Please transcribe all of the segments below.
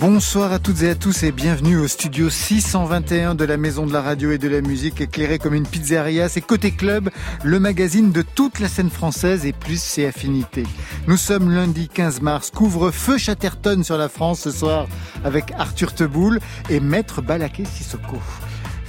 Bonsoir à toutes et à tous et bienvenue au studio 621 de la Maison de la Radio et de la Musique éclairée comme une pizzeria. C'est Côté Club, le magazine de toute la scène française et plus ses affinités. Nous sommes lundi 15 mars, couvre-feu Chatterton sur la France ce soir avec Arthur Teboul et Maître Balaké Sissoko.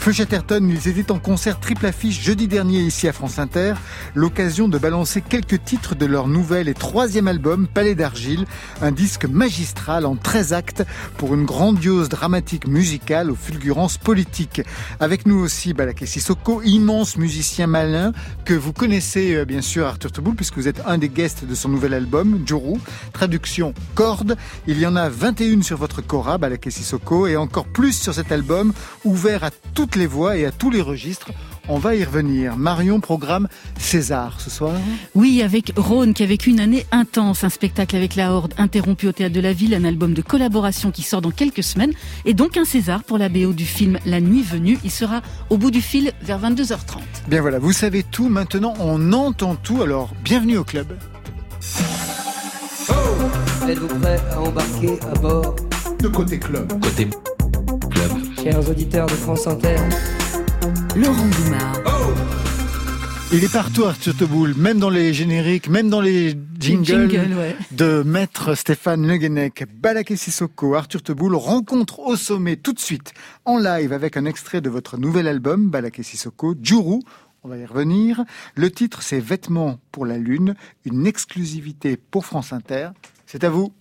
Feu Chatterton, ils étaient en concert triple affiche jeudi dernier ici à France Inter, l'occasion de balancer quelques titres de leur nouvel et troisième album, Palais d'Argile, un disque magistral en 13 actes pour une grandiose dramatique musicale aux fulgurances politiques. Avec nous aussi Balaké Sissoko, immense musicien malin que vous connaissez euh, bien sûr Arthur Teboul puisque vous êtes un des guests de son nouvel album, Juru, traduction corde. Il y en a 21 sur votre Cora, Balaké Sissoko, et encore plus sur cet album, ouvert à toutes les voix et à tous les registres. On va y revenir. Marion programme César ce soir. Oui, avec Rhône qui a vécu une année intense, un spectacle avec la Horde interrompu au Théâtre de la Ville, un album de collaboration qui sort dans quelques semaines et donc un César pour la BO du film La Nuit Venue. Il sera au bout du fil vers 22h30. Bien voilà, vous savez tout. Maintenant, on entend tout. Alors, bienvenue au club. Oh Êtes-vous prêts à embarquer à bord? De côté club. Côté club. Chers auditeurs de France Inter. Laurent Dumas. Il est partout Arthur Teboul, même dans les génériques, même dans les jingles Jingle, ouais. de Maître Stéphane Le Guenec. Balaké Sissoko, Arthur Teboul rencontre au sommet tout de suite en live avec un extrait de votre nouvel album Balaké Sissoko, Juru. On va y revenir. Le titre c'est Vêtements pour la Lune, une exclusivité pour France Inter. C'est à vous.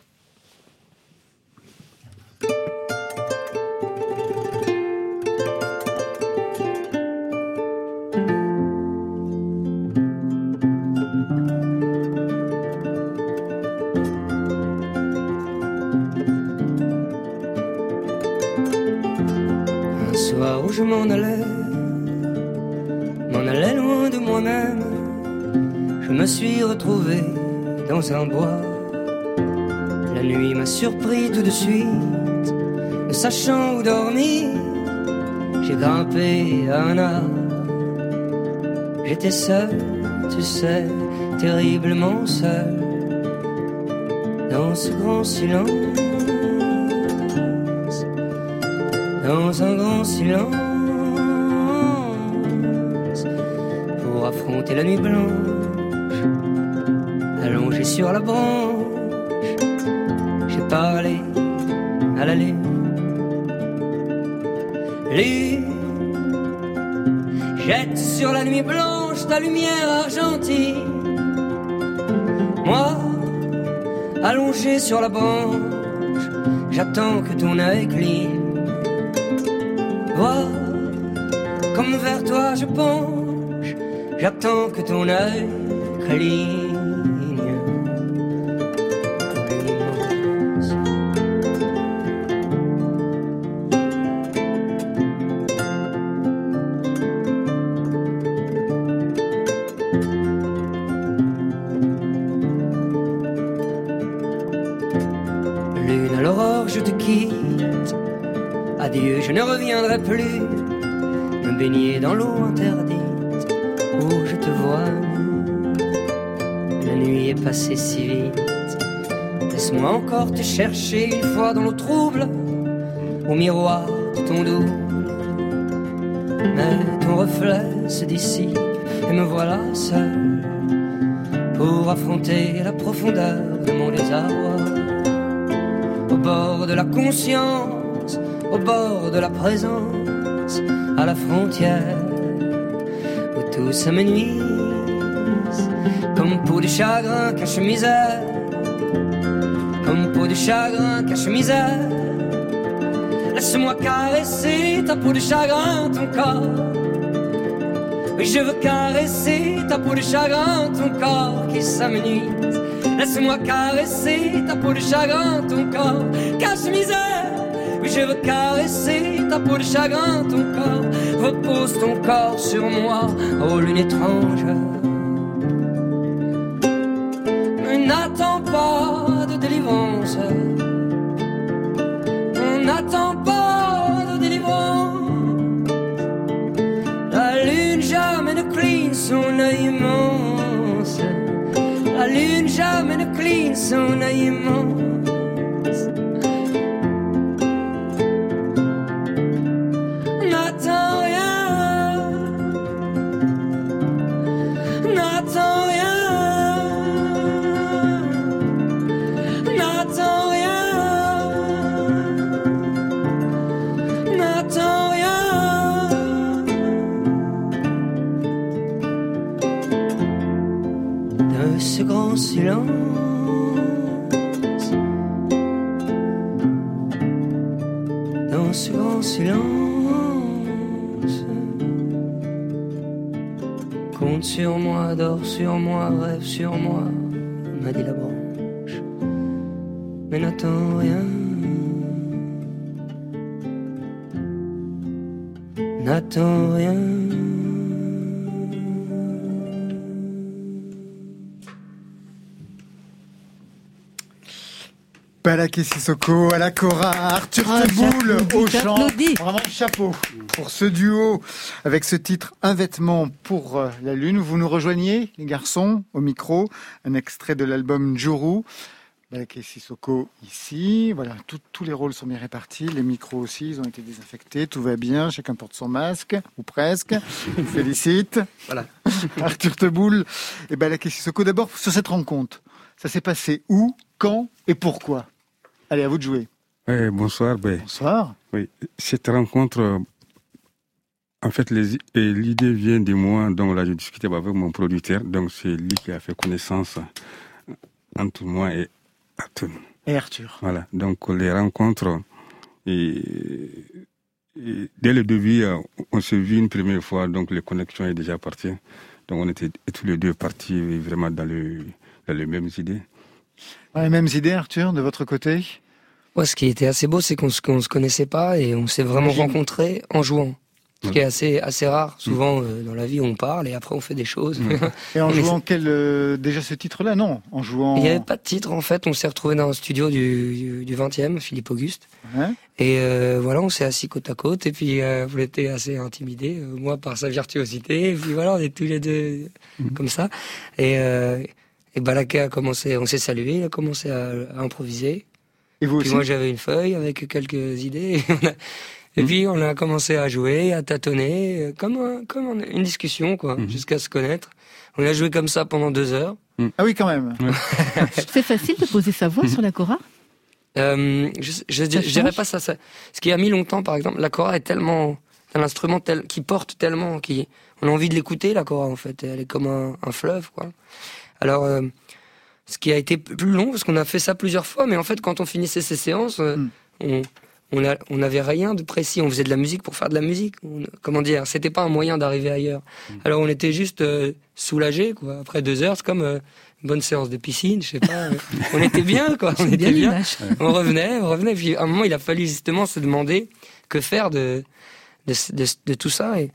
Je m'en allais, m'en allais loin de moi-même, je me suis retrouvé dans un bois. La nuit m'a surpris tout de suite, ne sachant où dormir, j'ai grimpé à un arbre. J'étais seul, tu sais, terriblement seul, dans ce grand silence. Dans un grand silence la nuit blanche allongé sur la branche. J'ai parlé à la lune jette sur la nuit blanche ta lumière argentine moi allongé sur la branche j'attends que ton œil cligne Vois, comme vers toi je penche, j'attends que ton œil cligne. Lune à l'aurore, je te quitte. Adieu, je ne reviendrai plus si vite. Laisse-moi encore te chercher une fois dans l'eau trouble, au miroir de ton double. Mais ton reflet se dissipe et me voilà seul pour affronter la profondeur de mon désarroi. Au bord de la conscience, au bord de la présence, à la frontière où tout s'amenuise, comme peau de chagrin cache misère, comme peau de chagrin cache misère. Laisse-moi caresser ta peau de chagrin, ton corps. Oui, je veux caresser ta peau de chagrin, ton corps qui s'amenuise. Laisse-moi caresser ta peau de chagrin, ton corps cache misère. Oui, je veux caresser ta peau de chagrin, ton corps. Repose ton corps sur moi, oh lune étrange. Lune jamais ne cligne son œil immense. Dans ce grand silence. Compte sur moi, dors sur moi, rêve sur moi, m'a dit la branche. Mais n'attends rien. N'attends rien. Balaké Sissoko, à la Cora, Arthur Ah, Teboul au chant. Vraiment chapeau pour ce duo avec ce titre Un vêtement pour euh, la lune. Vous nous rejoignez, les garçons, au micro. Un extrait de l'album Juru. Balaké Sissoko ici. Voilà, tout- tous les rôles sont bien répartis. Les micros aussi, ils ont été désinfectés. Tout va bien. Chacun porte son masque, ou presque. Je vous félicite. Voilà. Arthur Teboul et Balaké Sissoko. D'abord, sur cette rencontre. Ça s'est passé où, quand et pourquoi? Allez, à vous de jouer. Oui, bonsoir. Ben, Bonsoir. oui, cette rencontre, euh, en fait, l'idée vient de moi. Donc là, j'ai discuté avec mon producteur. Donc c'est lui qui a fait connaissance entre moi et Arthur. Et Arthur. Voilà. Donc les rencontres, et, et dès le début, euh, on s'est vu une première fois. Donc les connexions est déjà parties. Donc on était tous les deux partis vraiment dans, le, dans les mêmes idées. Les mêmes idées, Arthur, de votre côté Ouais, ce qui était assez beau, c'est qu'on qu'on se connaissait pas et on s'est vraiment rencontrés en jouant. Ce qui est assez, assez rare. Mm. Souvent, euh, dans la vie, on parle et après, on fait des choses. Et en jouant quel euh, déjà ce titre-là? Non, en jouant. Il n'y avait pas de titre, en fait. On s'est retrouvés dans un studio du, du, du 20e, Philippe Auguste. Et euh, voilà, on s'est assis côte à côte. Et puis, vous était assez intimidé, moi par sa virtuosité. Et puis voilà, on est tous les deux comme ça. Et, et Balaké a commencé, on s'est salué, il a commencé à, à improviser. Et vous Puis aussi moi, j'avais une feuille avec quelques idées. Et, on a- et puis, on a commencé à jouer, à tâtonner, euh, comme, un- comme un- une discussion, quoi, Mhm. jusqu'à se connaître. On a joué comme ça pendant deux heures. Ah oui, quand même. C'est facile de poser sa voix sur la Cora? Euh, je, je, je, Ça je dirais pas ça, ça. Ce qui a mis longtemps, par exemple, la cora est tellement un instrument tel, qui porte tellement, qui on a envie de l'écouter la cora en fait. Elle est comme un, un fleuve quoi. Alors, euh, ce qui a été plus long parce qu'on a fait ça plusieurs fois, mais en fait, quand on finissait ces séances, euh, Mm. on on a- on n'avait rien de précis. On faisait de la musique pour faire de la musique. On- comment dire C'était pas un moyen d'arriver ailleurs. Alors, on était juste euh, soulagés quoi. Après deux heures, c'est comme euh, une bonne séance de piscine, je sais pas. euh, on était bien quoi. On bien était bien on revenait, on revenait. Puis à un moment, il a fallu justement se demander que faire de, de, de, de tout ça. Et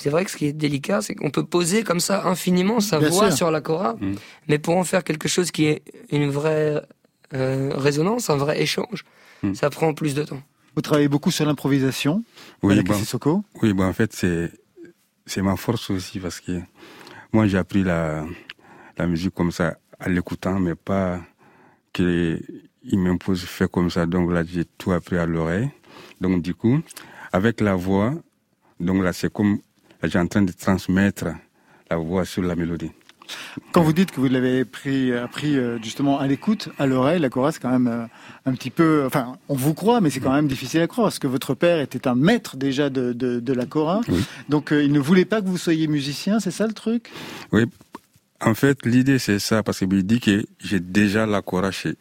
c'est vrai que ce qui est délicat, c'est qu'on peut poser comme ça infiniment sa Bien voix sûr. sur la cora, Mm. mais pour en faire quelque chose qui est une vraie euh, résonance, un vrai échange, Mm. ça prend plus de temps. Vous travaillez beaucoup sur l'improvisation. Oui, avec bon, Sissoko. Oui, bah en fait, c'est, c'est ma force aussi parce que moi, j'ai appris la, la musique comme ça, à l'écoutant, mais pas qu'il m'impose faire comme ça. Donc là, j'ai tout appris à l'oreille. Donc du coup, avec la voix, donc là, c'est comme, là, j'ai en train de transmettre la voix sur la mélodie. Quand vous dites que vous l'avez pris, appris euh, justement à l'écoute, à l'oreille, la chorale, c'est quand même euh, un petit peu. Enfin, on vous croit, mais c'est quand même difficile à croire, parce que votre père était un maître déjà de, de, de la chora. Oui. Donc, euh, il ne voulait pas que vous soyez musicien, c'est ça le truc? Oui, en fait, l'idée, c'est ça, parce qu'il dit que j'ai déjà la chorale chez,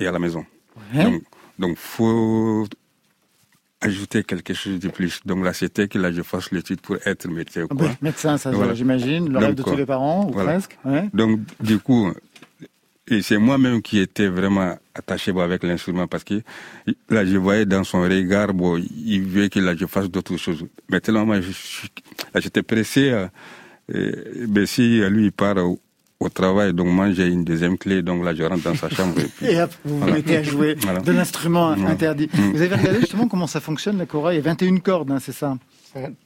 et à la maison. Ouais. Donc, donc, faut ajouter quelque chose de plus. Donc là, c'était que là, je fasse l'étude pour être médecin. Ah Quoi. bah, médecin, ça, Voilà. j'imagine, le rêve de quoi. tous les parents, ou Voilà. presque. Ouais. Donc, du coup, et c'est moi-même qui étais vraiment attaché bon, avec l'instrument parce que là, je voyais dans son regard, bon, il veut que là, je fasse d'autres choses. Mais tellement, moi, j'étais pressé. euh, euh, mais si lui, il part au, au travail, donc moi, j'ai une deuxième clé, donc là, je rentre dans sa chambre. Et puis, Et hop, vous vous mettez à jouer Voilà. de l'instrument Voilà. interdit. Mm. Vous avez regardé justement comment ça fonctionne, la chora Il y a 21 cordes, hein, c'est ça?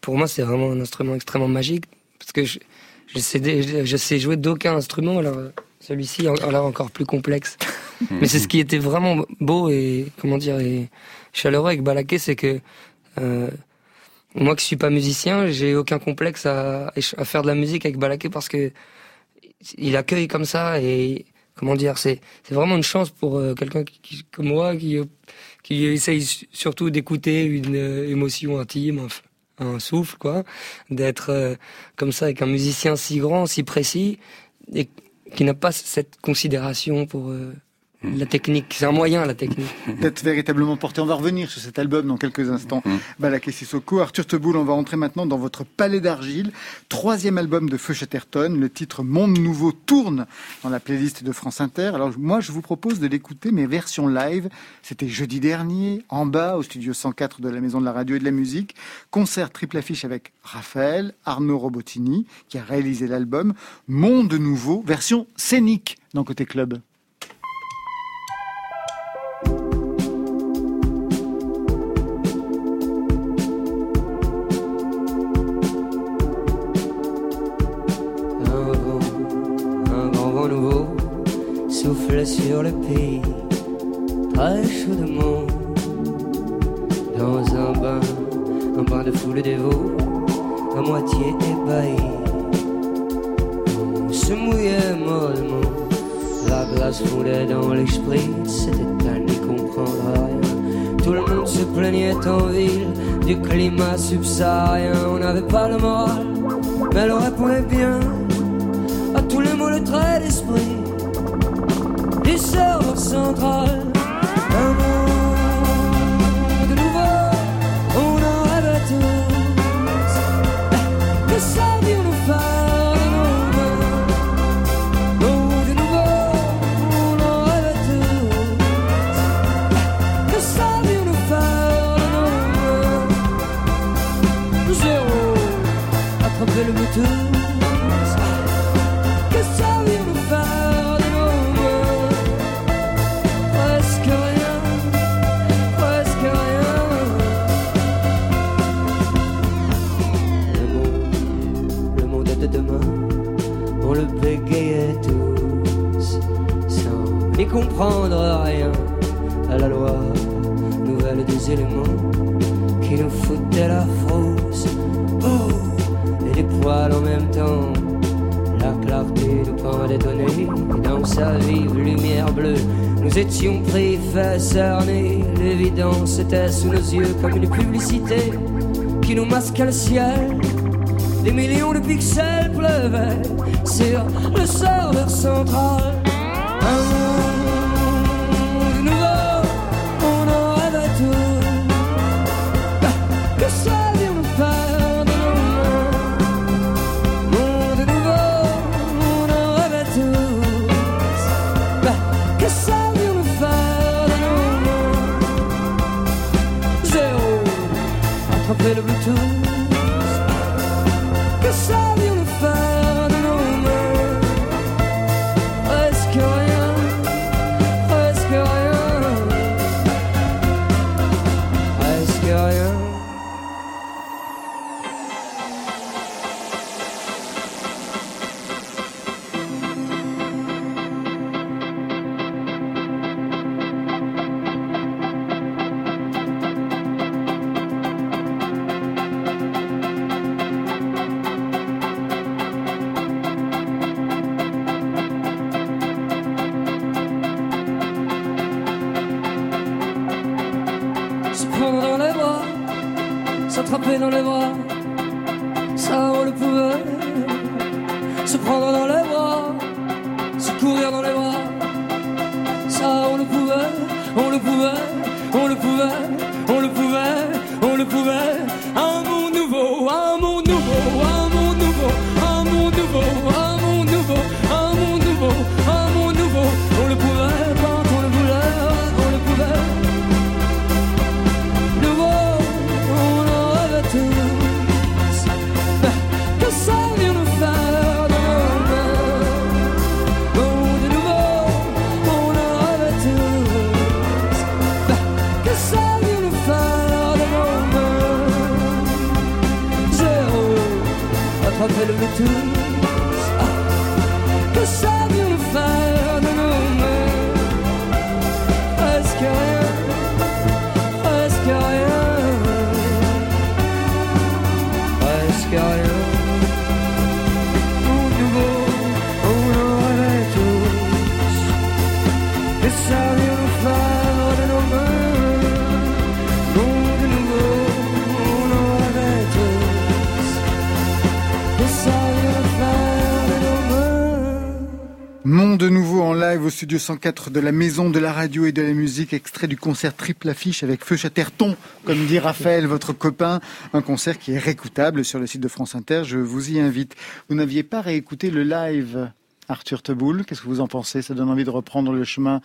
Pour moi, c'est vraiment un instrument extrêmement magique parce que je, je, sais, dé- je sais jouer d'aucun instrument, alors celui-ci a l'air encore plus complexe. Mais c'est ce qui était vraiment beau et comment dire et chaleureux avec Balaké, c'est que euh, moi qui suis pas musicien, j'ai aucun complexe à, à faire de la musique avec Balaké parce que il accueille comme ça et comment dire, c'est c'est vraiment une chance pour euh, quelqu'un comme moi qui euh, qui essaye surtout d'écouter une euh, émotion intime, un, souffle quoi, d'être comme ça avec un musicien si grand, si précis et qui n'a pas cette considération pour la technique, c'est un moyen la technique. D'être véritablement porté. On va revenir sur cet album dans quelques instants. Mm. Balaké Sissoko. Arthur Teboul, on va rentrer maintenant dans votre Palais d'Argile. Troisième album de Feu Chatterton. Le titre Monde Nouveau tourne dans la playlist de France Inter. Alors moi, je vous propose de l'écouter, mais version live. C'était jeudi dernier, en bas, au studio 104 de la Maison de la Radio et de la Musique. Concert triple affiche avec Raphaël, Arnaud Robotini, qui a réalisé l'album. Monde Nouveau, version scénique dans Côté Club. Sur le pays, très chaudement, dans un bain, un bain de foule dévot, à moitié ébahi. On se mouillait mollement, la glace fondait dans l'esprit, c'était à n'y comprendre rien. Tout le monde se plaignait en ville du climat subsaharien, on n'avait pas le moral, mais elle répondait bien à tous les mots, le trait d'esprit du serveur central. Qui nous masquait le ciel. Des millions de pixels pleuvaient Monde de nouveau en live au studio 104 de la Maison de la Radio et de la Musique, extrait du concert triple affiche avec Feu Chaterton, comme dit Raphaël, votre copain. Un concert qui est réécoutable sur le site de France Inter. Je vous y invite. Vous n'aviez pas réécouté le live Arthur Teboul, qu'est-ce que vous en pensez? Ça donne envie de reprendre le chemin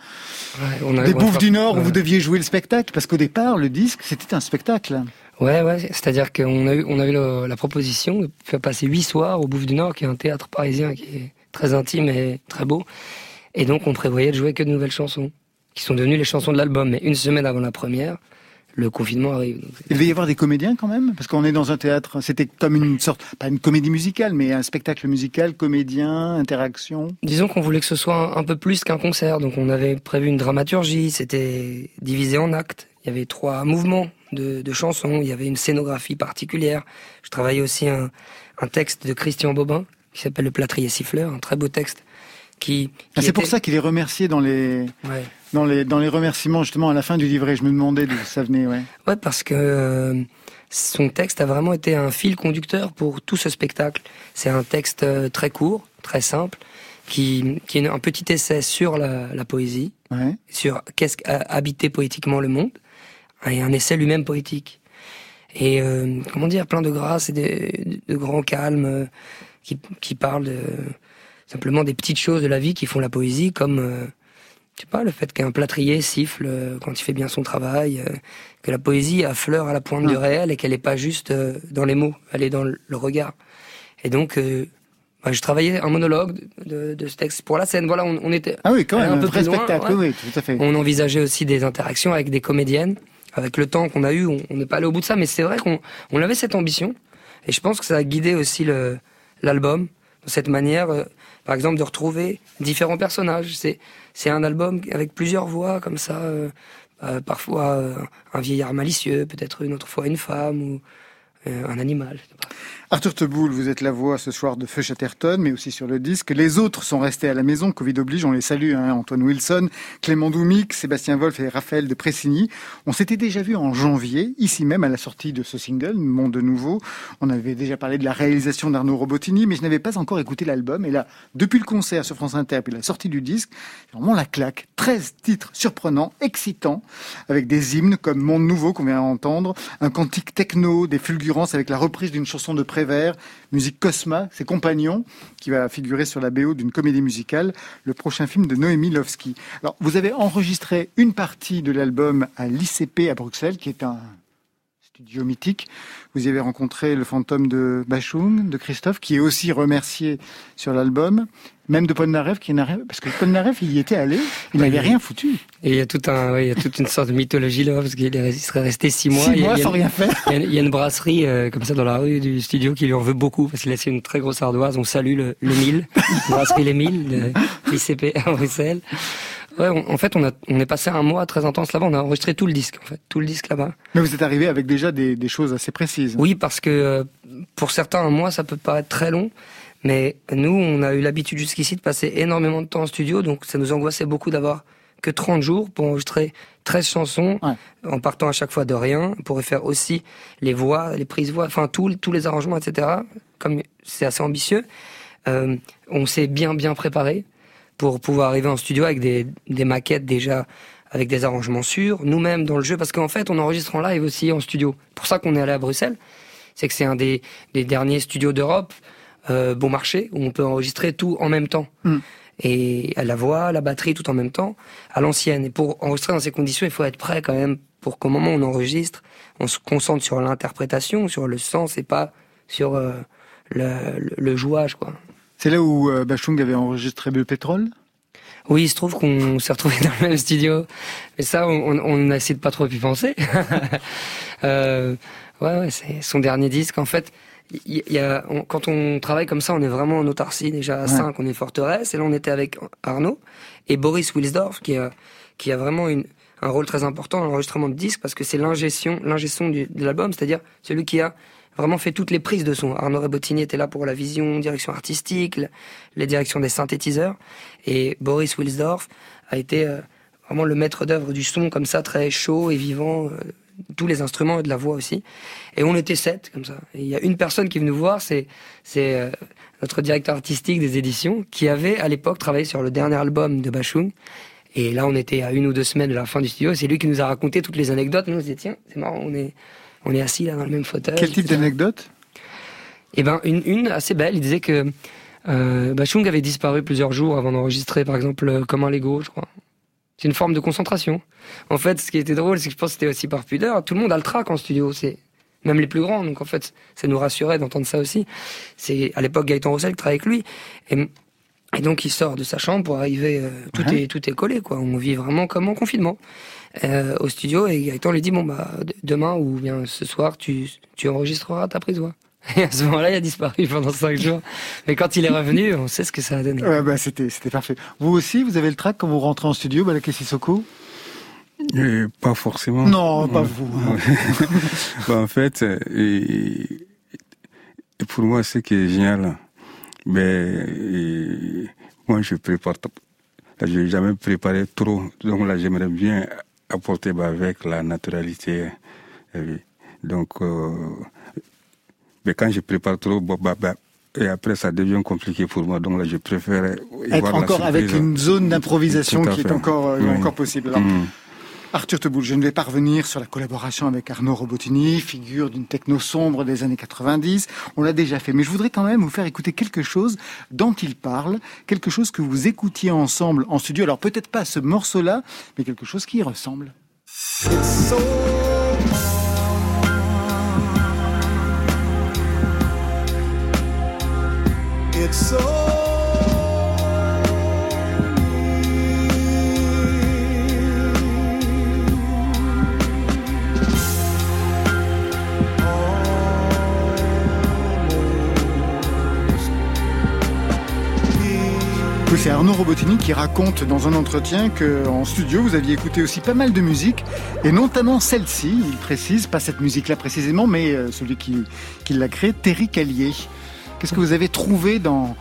des Bouffes du Nord où vous deviez jouer le spectacle Parce qu'au départ, le disque, c'était un spectacle. Ouais, ouais, c'est-à-dire qu'on a eu, on a eu la proposition de faire passer huit soirs au Bouffe du Nord, qui est un théâtre parisien qui est très intime et très beau. Et donc, on prévoyait de jouer que de nouvelles chansons, qui sont devenues les chansons de l'album. Mais une semaine avant la première, le confinement arrive. Il devait y avoir des comédiens quand même, parce qu'on est dans un théâtre. C'était comme une sorte, pas une comédie musicale, mais un spectacle musical, comédien, interaction. Disons qu'on voulait que ce soit un peu plus qu'un concert, donc on avait prévu une dramaturgie. C'était divisé en actes. Il y avait trois mouvements de, chansons. Il y avait une scénographie particulière. Je travaillais aussi un, un texte de Christian Bobin qui s'appelle Le plâtrier siffleur, un très beau texte. Qui, ah, c'est pour ça qu'il est remercié dans les, dans les dans les remerciements justement à la fin du livret. Je me demandais d'où ça venait. Ouais. Ouais, parce que euh, son texte a vraiment été un fil conducteur pour tout ce spectacle. C'est un texte euh, très court, très simple, qui, qui est un petit essai sur la, la poésie, ouais. sur qu'est-ce qu'habiter poétiquement le monde, et un essai lui-même poétique. Et euh, comment dire, plein de grâce et de, de grand calme, qui, qui parle de, simplement des petites choses de la vie qui font la poésie, comme je sais pas, le fait qu'un plâtrier siffle euh, quand il fait bien son travail, euh, que la poésie affleure à la pointe du réel et qu'elle n'est pas juste euh, dans les mots, elle est dans le, regard. Et donc, bah, je travaillais un monologue de, de, ce texte pour la scène. Voilà, on, on était ah oui, quand même, un, peu spectacle, oui, tout à fait. On envisageait aussi des interactions avec des comédiennes. Avec le temps qu'on a eu, on n'est pas allé au bout de ça, mais c'est vrai qu'on on avait cette ambition. Et je pense que ça a guidé aussi l'album, cette manière par exemple, de retrouver différents personnages. C'est un album avec plusieurs voix comme ça. Euh, euh, parfois euh, un vieillard malicieux, peut-être une autre fois une femme ou un animal. Arthur Teboul, vous êtes la voix ce soir de Feu Chatterton, mais aussi sur le disque. Les autres sont restés à la maison, Covid oblige, on les salue, hein, Antoine Wilson, Clément Doumic, Sébastien Wolf et Raphaël de Pressigny. On s'était déjà vu en janvier, ici même à la sortie de ce single, Monde Nouveau. On avait déjà parlé de la réalisation d'Arnaud Robotini, mais je n'avais pas encore écouté l'album. Et là, depuis le concert sur France Inter, puis la sortie du disque, vraiment la claque. 13 titres surprenants, excitants, avec des hymnes comme Monde Nouveau qu'on vient d'entendre, un cantique techno, des fulgurances avec la reprise d'une chanson de pré musique Cosma, ses compagnons, qui va figurer sur la BO d'une comédie musicale, le prochain film de Noémie Lovski. Alors, vous avez enregistré une partie de l'album à l'ICP à Bruxelles, qui est un studio mythique. Vous y avez rencontré le fantôme de Bachung, de Christophe, qui est aussi remercié sur l'album. Même de Polnareff, qui n'a parce que Polnareff, il y était allé, il n'avait rien foutu. Et il y a tout un, il y a toute une sorte de mythologie là, parce qu'il serait resté six mois. Six mois sans rien faire. Il y, a, une brasserie euh, comme ça dans la rue du studio qui lui en veut beaucoup parce qu'il a laissé une très grosse ardoise. On salue le, le Mille, brasserie Les Milles, de l'ICP à Bruxelles. Ouais, en fait, on, a, on est passé un mois très intense là-bas. On a enregistré tout le disque, en fait, tout le disque là-bas. Mais vous êtes arrivé avec déjà des, des choses assez précises. Oui, parce que euh, pour certains, un mois, ça peut paraître très long. Mais nous, on a eu l'habitude jusqu'ici de passer énormément de temps en studio, donc ça nous angoissait beaucoup d'avoir que 30 jours pour enregistrer 13 chansons, en partant à chaque fois de rien. On pourrait faire aussi les voix, les prises voix, enfin tous les arrangements, etc. Comme c'est assez ambitieux, euh, on s'est bien bien préparé pour pouvoir arriver en studio avec des, des maquettes déjà avec des arrangements sûrs, nous-mêmes dans le jeu, parce qu'en fait, on enregistre en live aussi en studio. Pour ça qu'on est allé à Bruxelles, c'est que c'est un des, des, derniers studios d'Europe euh, bon marché où on peut enregistrer tout en même temps. Mm. Et à la voix, la batterie, tout en même temps, à l'ancienne. Et pour enregistrer dans ces conditions, il faut être prêt quand même pour qu'au moment où on enregistre, on se concentre sur l'interprétation, sur le sens et pas sur euh, le, le, jouage, quoi. C'est là où euh, Bachung avait enregistré le pétrole oui, il se trouve qu'on s'est retrouvé dans le même studio. Mais ça, on, on a essayé de pas trop y penser. euh, ouais, ouais c'est son dernier disque. En fait, il y a, quand on travaille comme ça, on est vraiment en autarcie. Déjà à 5, on est forteresse. Et là, on était avec Arnaud et Boris Wilsdorf, qui a, qui a vraiment une, un rôle très important dans l'enregistrement de disque parce que c'est l'ingestion, l'ingestion de l'album, c'est-à-dire celui qui a vraiment fait toutes les prises de son. Arnaud Rebotini était là pour la vision, direction artistique, les directions des synthétiseurs. Et Boris Wilsdorf a été euh, vraiment le maître d'œuvre du son comme ça, très chaud et vivant, euh, tous les instruments et de la voix aussi. Et on était sept comme ça. Il y a une personne qui est venue voir, c'est c'est euh, notre directeur artistique des éditions, qui avait à l'époque travaillé sur le dernier album de Bachung. Et là, on était à une ou deux semaines de la fin du studio. C'est lui qui nous a raconté toutes les anecdotes. Nous, on se dit, tiens, c'est marrant, on est, on est assis là dans le même fauteuil. Quel type d'anecdote? Eh ben, une, une assez belle. Il disait que euh, Bachung avait disparu plusieurs jours avant d'enregistrer, par exemple, euh, Comme un Lego, je crois. C'est une forme de concentration. En fait, ce qui était drôle, c'est que je pense que c'était aussi par pudeur. Tout le monde a le trac en studio. C'est même les plus grands. Donc en fait, ça nous rassurait d'entendre ça aussi. C'est à l'époque Gaëtan Roussel qui travaillait avec lui. Et, et, donc il sort de sa chambre pour arriver. Euh, tout est tout est collé quoi. On vit vraiment comme en confinement euh, au studio. Et Gaëtan lui dit bon bah demain ou bien ce soir tu tu enregistreras ta prise voix. Et à ce moment-là, il a disparu pendant cinq jours. Mais quand il est revenu, on sait ce que ça a donné. Ouais, bah, c'était, c'était parfait. Vous aussi, vous avez le trac quand vous rentrez en studio, Balaké Sissoko? Euh, Pas forcément. Non, pas vous. Hein. bah, en fait, et, et pour moi, ce qui est génial, mais et, moi, je prépare. Je n'ai jamais préparé trop. Donc là, j'aimerais bien apporter bah, avec la naturalité. Donc, euh, mais quand je prépare trop, bah, bah, et après ça devient compliqué pour moi. Donc là, je préfère être encore avec une zone d'improvisation qui est encore euh, oui. encore possible. Alors, mmh. Arthur Teboul, je ne vais pas revenir sur la collaboration avec Arnaud Robotini, figure d'une techno sombre des années 90. On l'a déjà fait, mais je voudrais quand même vous faire écouter quelque chose dont il parle, quelque chose que vous écoutiez ensemble en studio. Alors peut-être pas ce morceau-là, mais quelque chose qui ressemble. C'est Arnaud Robotini qui raconte dans un entretien qu'en studio, vous aviez écouté aussi pas mal de musique, et notamment celle-ci, il précise, pas cette musique-là précisément, mais celui qui, qui l'a créée, Terry Callier. Qu'est-ce que vous avez trouvé dans,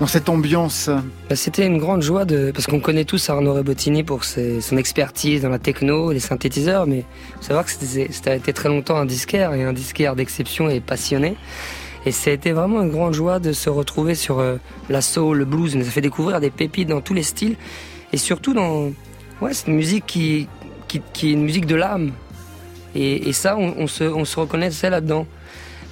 dans cette ambiance? Bah, C'était une grande joie de parce qu'on connaît tous Arnaud Rebotini pour son expertise dans la techno, les synthétiseurs, mais faut savoir que c'était très longtemps un disquaire et un disquaire d'exception et passionné. Et ça a été vraiment une grande joie de se retrouver sur euh, la soul, le blues. Il nous a fait découvrir des pépites dans tous les styles et surtout dans ouais, cette musique qui, qui, qui est une musique de l'âme. Et, et, ça, on, on, se, on se reconnaissait là-dedans.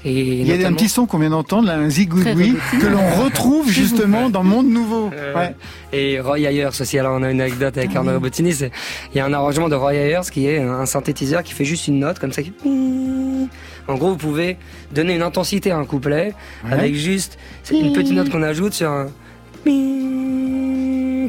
Et Il y a un petit son qu'on vient d'entendre, là, un zigouigoui, que l'on retrouve justement dans Monde Nouveau. Euh, ouais. Et Roy Ayers aussi, alors on a une anecdote avec Arnaud Robotini, il y a un arrangement de Roy Ayers qui est un synthétiseur qui fait juste une note comme ça. Qui... En gros, vous pouvez donner une intensité à un couplet ouais. avec juste une petite note qu'on ajoute sur un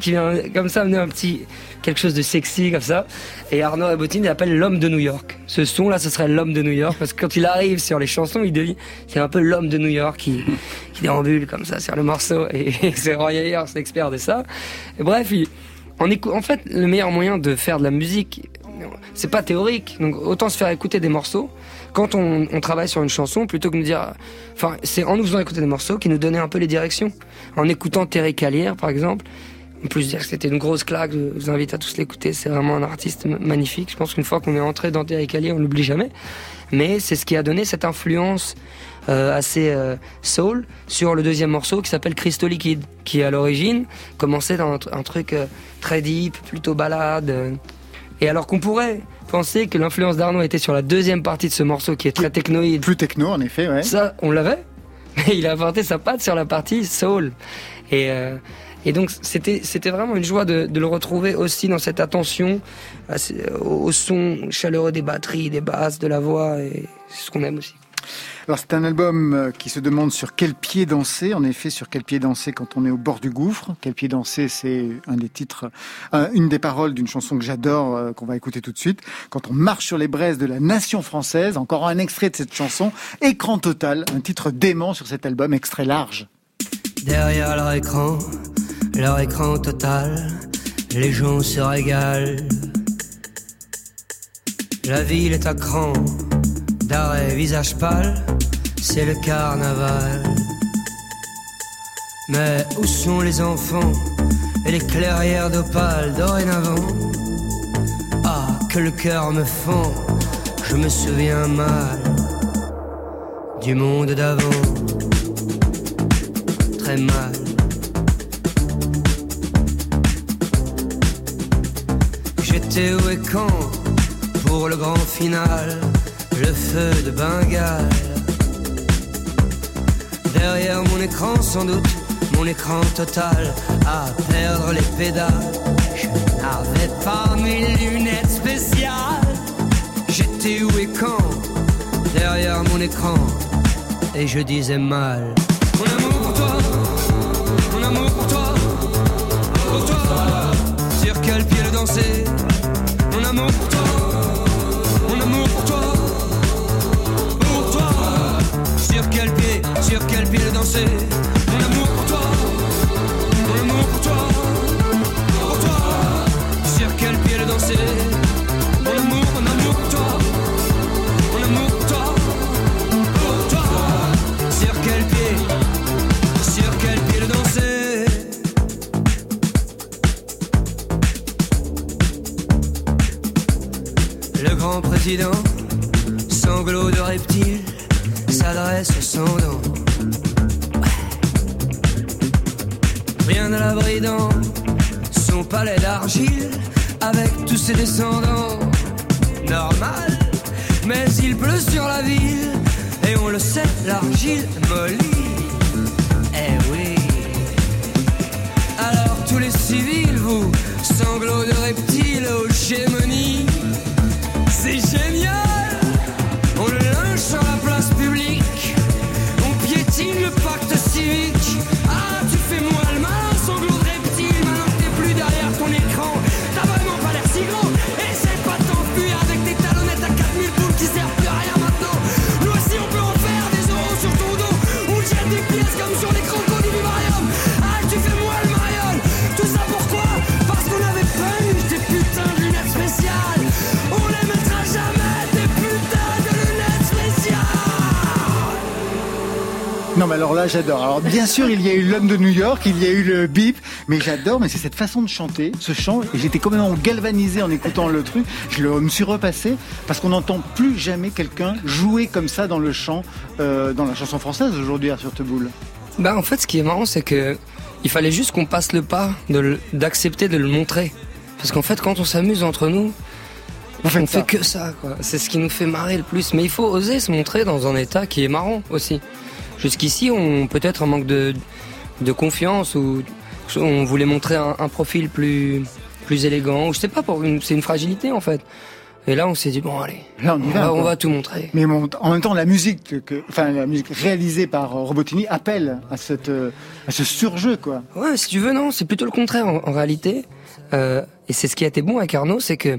qui vient comme ça amener un petit quelque chose de sexy comme ça. Et Arnaud Abotine l'appelle l'homme de New York. Ce son là, ce serait l'homme de New York parce que quand il arrive sur les chansons, il devient c'est un peu l'homme de New York qui qui déambule comme ça sur le morceau et, c'est Roy Ayers, l'expert de ça. Et bref, il, on écoute, en fait, le meilleur moyen de faire de la musique, c'est pas théorique. Donc autant se faire écouter des morceaux quand on, on, travaille sur une chanson, plutôt que de nous dire, enfin, c'est en nous faisant écouter des morceaux qui nous donnaient un peu les directions. En écoutant Terry Callière, par exemple, en plus dire que c'était une grosse claque, je vous invite à tous l'écouter, c'est vraiment un artiste magnifique. Je pense qu'une fois qu'on est entré dans Terry Callière, on l'oublie jamais. Mais c'est ce qui a donné cette influence euh, assez euh, soul sur le deuxième morceau qui s'appelle Crystal Liquide, qui à l'origine commençait dans un, un truc euh, très deep, plutôt balade. Et alors qu'on pourrait penser que l'influence d'Arnaud était sur la deuxième partie de ce morceau qui est très technoïde. Plus techno en effet, ouais. Ça, on l'avait. Mais il a apporté sa patte sur la partie soul. Et, euh, et donc c'était c'était vraiment une joie de, de, le retrouver aussi dans cette attention au, au son chaleureux des batteries, des basses, de la voix. Et c'est ce qu'on aime aussi. Alors c'est un album qui se demande sur quel pied danser. En effet, sur quel pied danser quand on est au bord du gouffre. Quel pied danser, c'est un des titres, une des paroles d'une chanson que j'adore, qu'on va écouter tout de suite. Quand on marche sur les braises de la nation française. Encore un extrait de cette chanson. Écran total, un titre dément sur cet album, extrait large. Derrière leur écran, leur écran total, les gens se régalent. La ville est à cran d'arrêt, visage pâle, c'est le carnaval. Mais où sont les enfants et les clairières d'opale dorénavant? Ah, que le cœur me fend Je me souviens mal du monde d'avant, très mal. J'étais où et quand pour le grand final, le feu de Bengale. Derrière mon écran sans doute, mon écran total à perdre les pédales. Je n'avais pas mes lunettes spéciales. J'étais où et quand Derrière mon écran. Et je disais mal. Mon amour pour toi, mon amour pour toi, pour toi. Sur quel pied le danser? Mon amour pour toi, sur quel pied le danser. Mon amour pour toi, mon amour pour toi, pour toi. Sur quel pied le danser. Mon amour, mon amour pour toi, mon amour pour toi, pour toi. Sur quel pied, sur quel pied le danser. Le grand président, sanglot de reptile, ses descendants. Normal, mais il pleut sur la ville, et on le sait, l'argile mollit. Eh oui. Alors tous les civils, vous, sanglots de reptiles aux gémonies, c'est génial On le linge sur la place publique On piétine le pacte civique Non, mais alors là, j'adore. Alors, bien sûr, il y a eu l'homme de New York, il y a eu le bip, mais j'adore, mais c'est cette façon de chanter, ce chant, et j'étais complètement galvanisé en écoutant le truc. Je le, me suis repassé, parce qu'on n'entend plus jamais quelqu'un jouer comme ça dans le chant, euh, dans la chanson française aujourd'hui, Arthur Teboul. Bah en fait ce qui est marrant c'est que il fallait juste qu'on passe le pas d'accepter de, le montrer. Parce qu'en fait quand on s'amuse entre nous, on ça. fait que ça quoi. C'est ce qui nous fait marrer le plus. Mais il faut oser se montrer dans un état qui est marrant aussi. Jusqu'ici on peut-être un manque de, de confiance ou on voulait montrer un, un profil plus plus élégant ou je sais pas pour c'est une fragilité en fait. Et là on s'est dit bon allez, Là, on y on va. va, on quoi. va tout montrer. Mais bon, en même temps, la musique, que- enfin, la musique réalisée par euh, Robotini appelle à cette, euh, à ce surjeu, quoi. Ouais, si tu veux, non, c'est plutôt le contraire en, en réalité. Euh, et c'est ce qui a été bon avec Arnaud, c'est que